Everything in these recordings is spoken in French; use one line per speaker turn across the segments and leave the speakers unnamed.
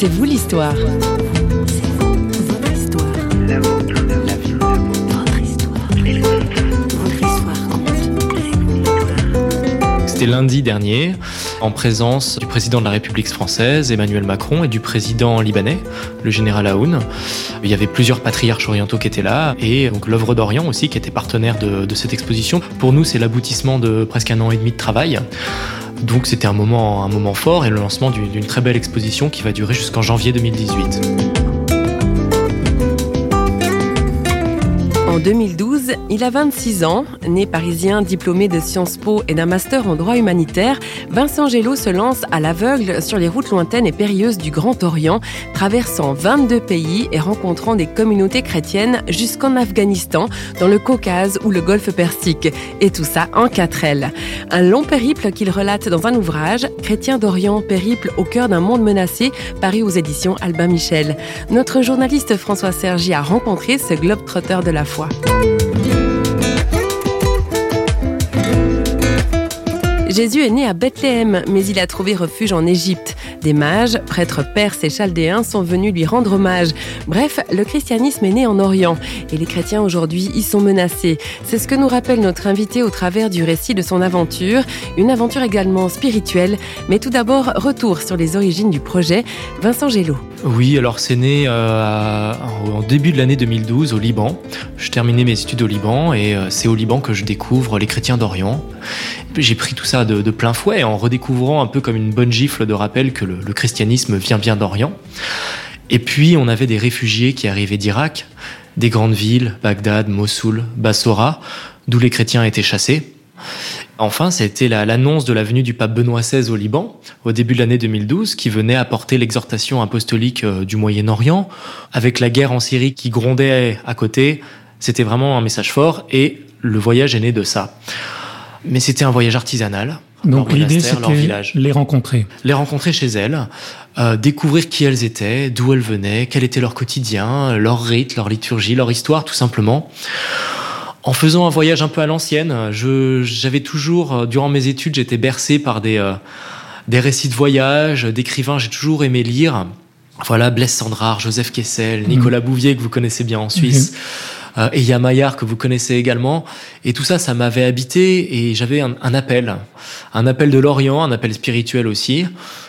C'est vous l'histoire.
C'était lundi dernier, en présence du président de la République française, Emmanuel Macron, et du président libanais, le général Aoun. Il y avait plusieurs patriarches orientaux qui étaient là, et donc l'œuvre d'Orient aussi, qui était partenaire de, de cette exposition. Pour nous, c'est l'aboutissement de presque un an et demi de travail. Donc c'était un moment, fort et le lancement d'une très belle exposition qui va durer jusqu'en janvier 2018.
En 2012, il a 26 ans. Né parisien, diplômé de Sciences Po et d'un master en droit humanitaire, Vincent Gello se lance à l'aveugle sur les routes lointaines et périlleuses du Grand Orient, traversant 22 pays et rencontrant des communautés chrétiennes jusqu'en Afghanistan, dans le Caucase ou le Golfe Persique. Et tout ça en 4 L. Un long périple qu'il relate dans un ouvrage, Chrétien d'Orient, périple au cœur d'un monde menacé, paru aux éditions Albin Michel. Notre journaliste François Sergi a rencontré ce globe-trotteur de la foi. Música Jésus est né à Bethléem, mais il a trouvé refuge en Égypte. Des mages, prêtres perses et chaldéens sont venus lui rendre hommage. Bref, le christianisme est né en Orient et les chrétiens aujourd'hui y sont menacés. C'est ce que nous rappelle notre invité au travers du récit de son aventure, une aventure également spirituelle. Mais tout d'abord, retour sur les origines du projet. Vincent Gello.
Oui, alors c'est né euh, en début de l'année 2012 au Liban. Je terminais mes études au Liban et euh, c'est au Liban que je découvre les chrétiens d'Orient. J'ai pris tout ça de, plein fouet en redécouvrant un peu comme une bonne gifle de rappel que le, le christianisme vient bien d'Orient. Et puis on avait des réfugiés qui arrivaient d'Irak, des grandes villes, Bagdad, Mossoul, Bassora, d'où les chrétiens étaient chassés. Enfin, c'était l'annonce de la venue du pape Benoît XVI au Liban au début de l'année 2012 qui venait apporter l'exhortation apostolique euh, du Moyen-Orient avec la guerre en Syrie qui grondait à côté. C'était vraiment un message fort et le voyage est né de ça. Mais c'était un voyage artisanal.
Donc l'idée c'était les rencontrer.
Les rencontrer chez elles, euh, découvrir qui elles étaient, d'où elles venaient, quel était leur quotidien, leur rite, leur liturgie, leur histoire tout simplement en faisant un voyage un peu à l'ancienne. J'avais toujours, euh, durant mes études, j'étais bercé par des, euh, des récits de voyage, d'écrivains, j'ai toujours aimé lire. Voilà, Blaise Sandrard, Joseph Kessel, mmh. Nicolas Bouvier, que vous connaissez bien en Suisse. Mmh euh, et Maillard que vous connaissez également. Et tout ça, ça m'avait habité et j'avais un, un, appel, un appel de l'Orient, un appel spirituel aussi,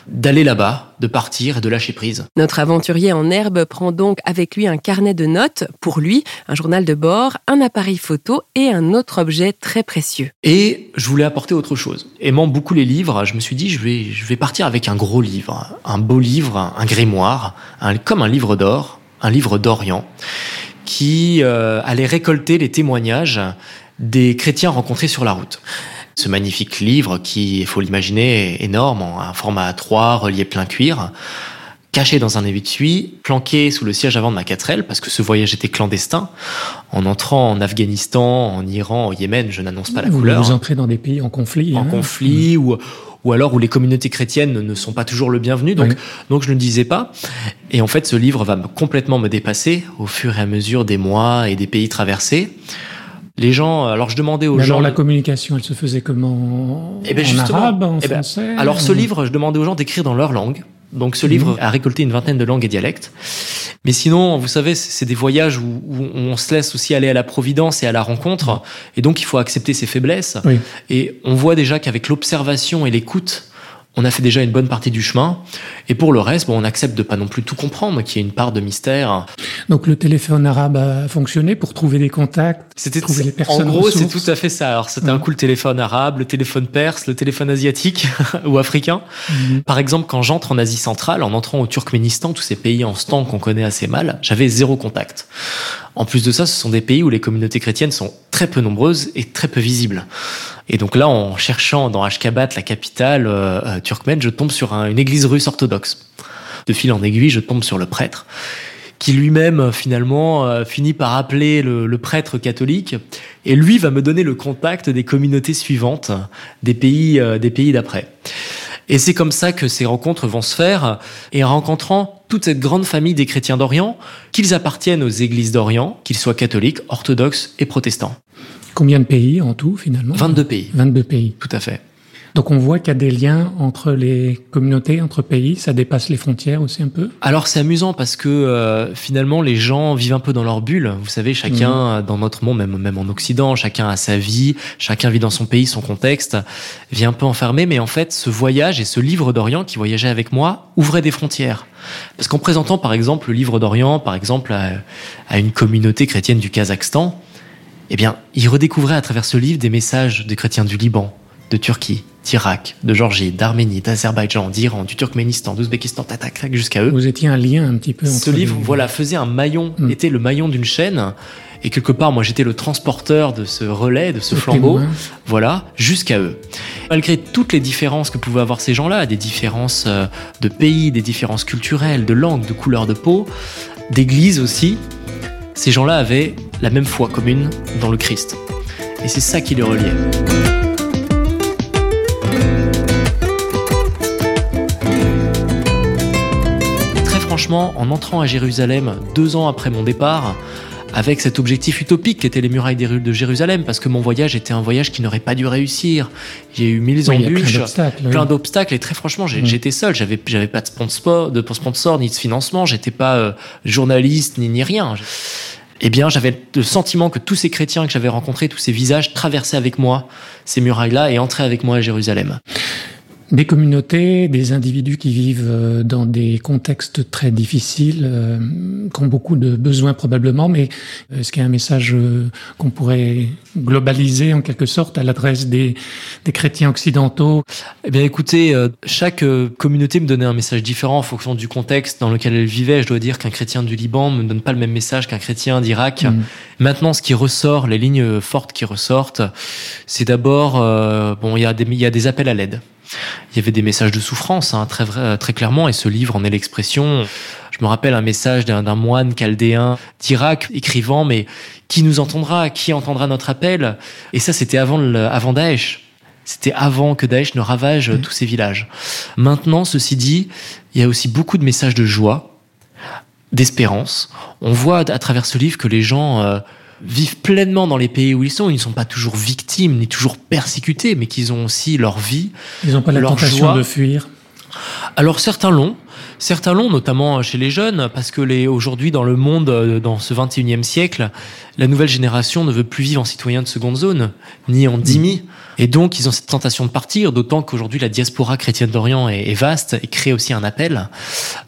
d'aller là-bas, de partir et de lâcher prise.
Notre aventurier en herbe prend donc avec lui un carnet de notes, pour lui, un journal de bord, un appareil photo et un autre objet très précieux.
Et je voulais apporter autre chose. Aimant beaucoup les livres, je me suis dit, je vais, je vais partir avec un gros livre, un beau livre, un grimoire, un, comme un livre d'or, un livre d'Orient qui euh, allait récolter les témoignages des chrétiens rencontrés sur la route. Ce magnifique livre qui, il faut l'imaginer, est énorme, en format A3, relié plein cuir, caché dans un étui, planqué sous le siège avant de ma 4L, parce que ce voyage était clandestin. En entrant en Afghanistan, en Iran, au Yémen, je n'annonce pas la couleur.
Vous entrez dans des pays en conflit.
En
hein.
conflit, ou ou alors où les communautés chrétiennes ne sont pas toujours le bienvenu. Donc, oui. donc je ne disais pas. Et en fait, ce livre va complètement me dépasser au fur et à mesure des mois et des pays traversés. Les gens, alors je demandais aux
Mais
gens.
Alors la communication, elle se faisait comment?
Eh ben
En arabe, en
eh ben,
français
Alors ce livre, je demandais aux gens d'écrire dans leur langue. Donc ce livre a récolté une vingtaine de langues et dialectes. Mais sinon, vous savez, c'est des voyages où, où, on se laisse aussi aller à la providence et à la rencontre. Et donc il faut accepter ses faiblesses.
Oui.
Et on voit déjà qu'avec l'observation et l'écoute, on a fait déjà une bonne partie du chemin. Et pour le reste, bon, on accepte de pas non plus tout comprendre, qu'il y ait une part de mystère.
Donc le téléphone arabe a fonctionné pour trouver des contacts,
c'était
trouver les personnes.
En gros, c'est tout à fait ça. Alors c'était ouais. un coup le téléphone arabe, le téléphone perse, le téléphone asiatique ou africain. Mmh. Par exemple, quand j'entre en Asie centrale, en entrant au Turkménistan, tous ces pays en stand qu'on connaît assez mal, j'avais zéro contact. En plus de ça, ce sont des pays où les communautés chrétiennes sont très peu nombreuses et très peu visibles. Et donc là, en cherchant dans Ashgabat, la capitale euh, turkmène, je tombe sur un, une église russe orthodoxe. De fil en aiguille, je tombe sur le prêtre, qui lui-même finalement euh, finit par appeler le, le, prêtre catholique, et lui va me donner le contact des communautés suivantes, des pays, euh, des pays d'après. Et c'est comme ça que ces rencontres vont se faire, et en rencontrant toute cette grande famille des chrétiens d'Orient, qu'ils appartiennent aux églises d'Orient, qu'ils soient catholiques, orthodoxes et protestants.
Combien de pays en tout finalement?
22 pays.
22 pays.
Tout à fait.
Donc on voit qu'il y a des liens entre les communautés, entre pays, ça dépasse les frontières aussi un peu.
Alors c'est amusant parce que euh, finalement les gens vivent un peu dans leur bulle. Vous savez, chacun mmh. dans notre monde, même même en Occident, chacun a sa vie, chacun vit dans son pays, son contexte, vit un peu enfermé. Mais en fait, ce voyage et ce livre d'Orient qui voyageait avec moi ouvrait des frontières. Parce qu'en présentant par exemple le livre d'Orient, par exemple à, à une communauté chrétienne du Kazakhstan, eh bien, il redécouvrait à travers ce livre des messages des chrétiens du Liban, de Turquie, d'Irak, de Georgie, d'Arménie, d'Azerbaïdjan, d'Iran, du Turkménistan, d'Ouzbékistan, tatac, jusqu'à eux.
Vous étiez un lien un petit peu entre
Ce livre, voilà, faisait un maillon, mm. était le maillon d'une chaîne. Et quelque part, moi, j'étais le transporteur de ce relais, de ce flambeau, voilà, jusqu'à eux. Malgré toutes les différences que pouvaient avoir ces gens-là, des différences euh, de pays, des différences culturelles, de langue, de couleur de peau, d'église aussi, ces gens-là avaient la même foi commune dans le Christ. Et c'est ça qui les reliait. Franchement, en entrant à Jérusalem deux ans après mon départ, avec cet objectif utopique qui était les murailles des rues de Jérusalem, parce que mon voyage était un voyage qui n'aurait pas dû réussir. J'ai eu mille embûches, plein d'obstacles, et très franchement, mm. j'étais seul. J'avais, j'avais pas de sponsor, de sponsor ni de financement. J'étais pas euh, journaliste ni ni rien. Eh bien, j'avais le sentiment que tous ces chrétiens que j'avais rencontrés, tous ces visages traversaient avec moi ces murailles-là et entraient avec moi à Jérusalem.
Des communautés, des individus qui vivent euh, dans des contextes très difficiles, euh, qui ont beaucoup de besoins probablement, mais est-ce qu'il y a un message euh, qu'on pourrait globaliser en quelque sorte à l'adresse des, des chrétiens occidentaux
Eh bien écoutez, chaque communauté me donnait un message différent en fonction du contexte dans lequel elle vivait. Je dois dire qu'un chrétien du Liban me donne pas le même message qu'un chrétien d'Irak. Mm. Maintenant, ce qui ressort, les lignes fortes qui ressortent, c'est d'abord, bon, il y, a des, il y a des appels à l'aide. Il y avait des messages de souffrance, hein, très, vrai, très clairement, et ce livre en est l'expression. Je me rappelle un message d'un moine chaldéen d'Irak écrivant, mais qui nous entendra Qui entendra notre appel? Et ça, c'était avant, avant Daesh. C'était avant que Daesh ne ravage tous ces villages. Maintenant, ceci dit, il y a aussi beaucoup de messages de joie, d'espérance. On voit à travers ce livre que les gens euh, vivent pleinement dans les pays où ils sont. Ils ne sont pas toujours victimes ni toujours persécutés, mais qu'ils ont aussi leur vie.
Ils n'ont pas la tentation de fuir.
Alors certains l'ont, certains l'ont, notamment chez les jeunes, parce que les aujourd'hui dans le monde, euh, dans ce 21e siècle, la nouvelle génération ne veut plus vivre en citoyen de seconde zone, ni en dhimmi. Et donc, ils ont cette tentation de partir, d'autant qu'aujourd'hui, la diaspora chrétienne d'Orient est, est, vaste et crée aussi un appel.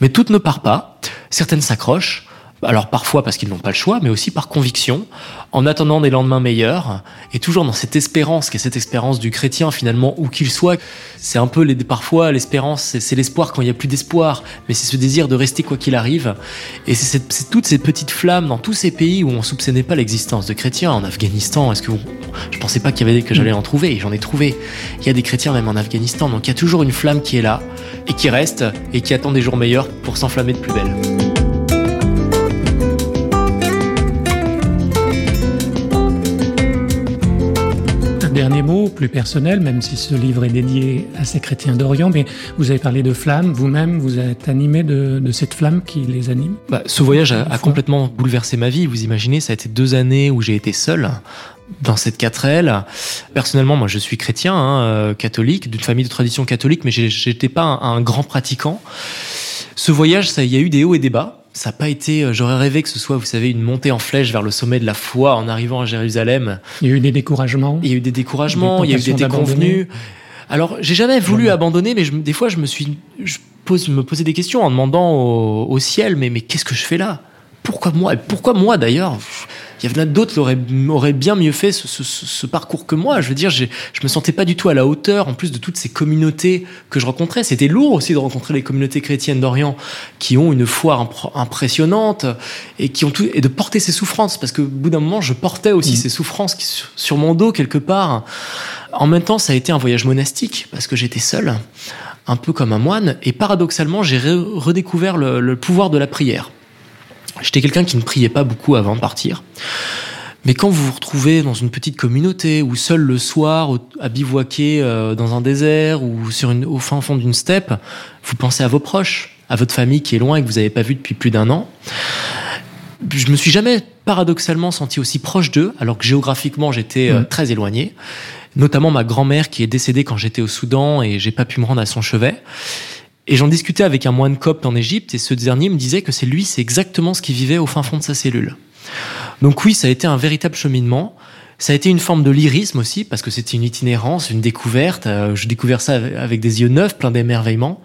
Mais toutes ne partent pas. Certaines s'accrochent. Alors parfois parce qu'ils n'ont pas le choix, mais aussi par conviction, en attendant des lendemains meilleurs, et toujours dans cette espérance, qui est cette espérance du chrétien finalement, où qu'il soit. C'est un peu les, parfois l'espérance, c'est l'espoir quand il n'y a plus d'espoir, mais c'est ce désir de rester quoi qu'il arrive. Et c'est toutes ces petites flammes dans tous ces pays où on soupçonnait pas l'existence de chrétiens. En Afghanistan, est-ce que je pensais pas qu'il y avait que j'allais en trouver, et j'en ai trouvé. Il y a des chrétiens même en Afghanistan, donc il y a toujours une flamme qui est là et qui reste et qui attend des jours meilleurs pour s'enflammer de plus belle.
Dernier mot, plus personnel, même si ce livre est dédié à ces chrétiens d'Orient, mais vous avez parlé de flamme, vous-même, vous êtes animé de, cette flamme qui les anime?
Bah, Ce voyage a, complètement bouleversé ma vie, vous imaginez, ça a été deux années où j'ai été seul dans cette quatrelle. Personnellement, moi, je suis chrétien, hein, euh, catholique, d'une famille de tradition catholique, mais j'étais pas un, un grand pratiquant. Ce voyage, ça, il y a eu des hauts et des bas ça n'a pas été. Euh, j'aurais rêvé que ce soit, vous savez, une montée en flèche vers le sommet de la foi en arrivant à Jérusalem.
Il y a eu des découragements.
Il y a eu des découragements. il y a eu des déconvenus. Alors, j'ai jamais voulu abandonner, mais des fois, je me suis, je pose, me posais des questions en demandant au, au ciel, mais mais qu'est-ce que je fais là? Pourquoi moi Pourquoi moi d'ailleurs? Il y en a d'autres qui auraient, bien mieux fait ce, parcours que moi. Je veux dire, je me sentais pas du tout à la hauteur, en plus de toutes ces communautés que je rencontrais. C'était lourd aussi de rencontrer les communautés chrétiennes d'Orient qui ont une foi impressionnante et qui ont tout, et de porter ces souffrances, parce que au bout d'un moment, je portais aussi mmh. ces souffrances sur mon dos quelque part. En même temps, ça a été un voyage monastique parce que j'étais seul, un peu comme un moine, et paradoxalement, j'ai redécouvert le pouvoir de la prière. J'étais quelqu'un qui ne priait pas beaucoup avant de partir. Mais quand vous vous retrouvez dans une petite communauté ou seul le soir à bivouaquer euh, dans un désert ou sur une, au fin fond d'une steppe, vous pensez à vos proches, à votre famille qui est loin et que vous n'avez pas vu depuis plus d'un an. Je me suis jamais paradoxalement senti aussi proche d'eux, alors que géographiquement j'étais euh, mmh. très éloigné. notamment ma grand-mère qui est décédée quand j'étais au Soudan et j'ai pas pu me rendre à son chevet. Et j'en discutais avec un moine copte en Égypte et ce dernier me disait que c'est lui, c'est exactement ce qu'il vivait au fin fond de sa cellule. Donc oui, ça a été un véritable cheminement. Ça a été une forme de lyrisme aussi, parce que c'était une itinérance, une découverte. Euh, je découvert ça avec des yeux neufs, plein d'émerveillement.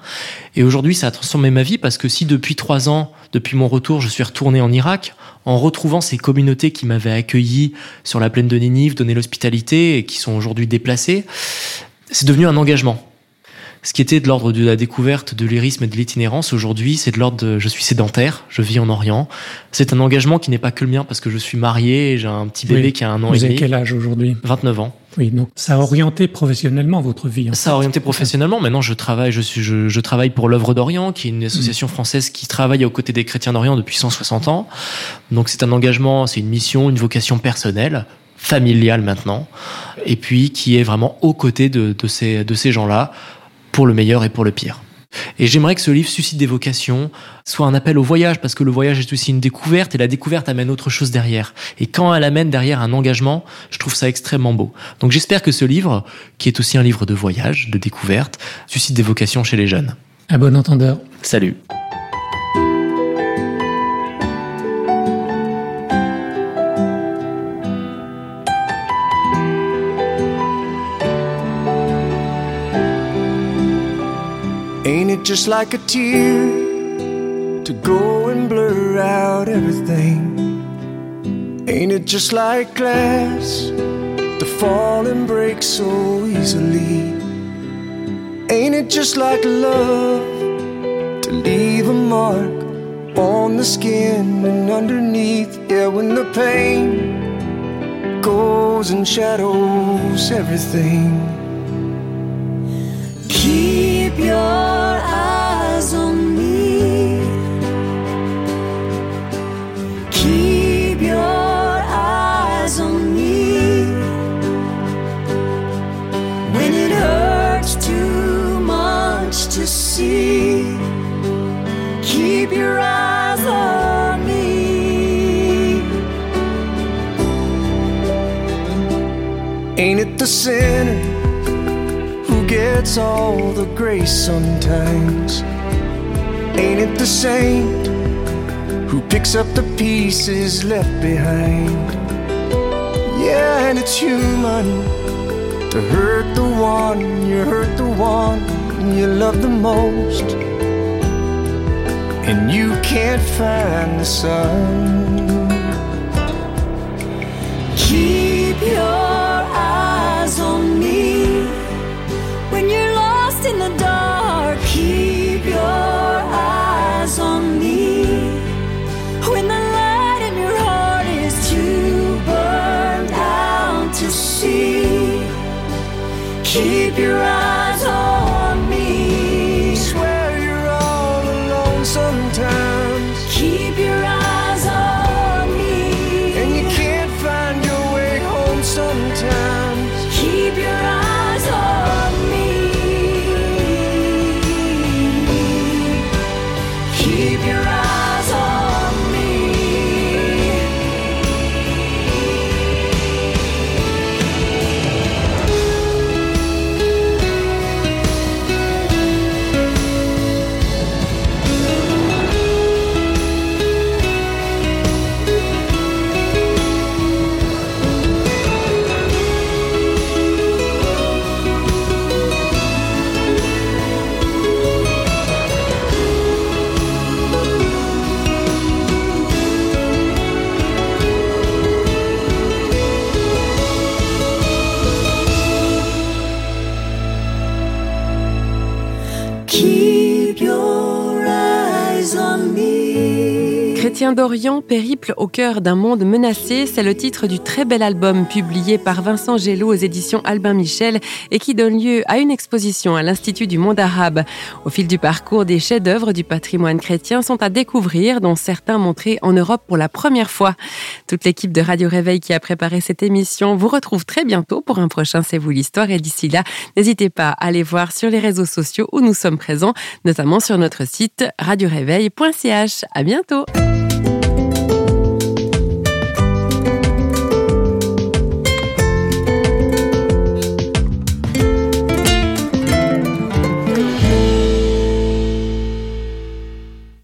Et aujourd'hui, ça a transformé ma vie, parce que si depuis trois ans, depuis mon retour, je suis retourné en Irak, en retrouvant ces communautés qui m'avaient accueilli sur la plaine de Ninive, donné l'hospitalité, et qui sont aujourd'hui déplacées, c'est devenu un engagement ce qui était de l'ordre de la découverte de l'irisme et de l'itinérance, aujourd'hui, c'est de l'ordre de je suis sédentaire, je vis en Orient. C'est un engagement qui n'est pas que le mien parce que je suis marié et j'ai un petit bébé qui a un an
et
demi.
Vous avez quel âge aujourd'hui?
29 ans.
Oui, donc ça a orienté professionnellement votre vie.
ça a orienté professionnellement. Maintenant, je travaille, je suis, je, travaille pour l'œuvre d'Orient, qui est une association française qui travaille aux côtés des chrétiens d'Orient depuis 160 ans. Donc c'est un engagement, c'est une mission, une vocation personnelle familiale maintenant, et puis qui est vraiment aux côtés de, de ces, de ces gens-là pour le meilleur et pour le pire. Et j'aimerais que ce livre suscite des vocations, soit un appel au voyage, parce que le voyage est aussi une découverte, et la découverte amène autre chose derrière. Et quand elle amène derrière un engagement, je trouve ça extrêmement beau. Donc j'espère que ce livre, qui est aussi un livre de voyage, de découverte, suscite des vocations chez les jeunes.
À bon entendeur.
Salut. Just like a tear to go and blur out everything. Ain't it just like glass to fall and break so easily? Ain't it just like love to leave a mark on the skin and underneath? Yeah, when the pain goes and shadows everything. Keep Ain't it the sinner gets all the grace sometimes? Ain't it the saint who picks up the pieces left behind? Yeah, and it's human to hurt the one you hurt the one you love the most. And you can't find the sun. Keep your keep your eyes on Chrétien d'Orient, périple au cœur d'un monde menacé, c'est le titre du très bel album publié par Vincent Gélo aux éditions Albin Michel et qui donne lieu à une exposition à l'Institut du monde arabe. Au fil du parcours, des chefs-d'œuvre du patrimoine chrétien sont à découvrir, dont certains montrés en Europe pour la première fois. Toute l'équipe de Radio Réveil qui a préparé cette émission vous retrouve très bientôt pour un prochain C'est vous l'histoire et d'ici là, n'hésitez pas à aller voir sur les réseaux sociaux où nous sommes présents, notamment sur notre site radioréveil.ch. À bientôt.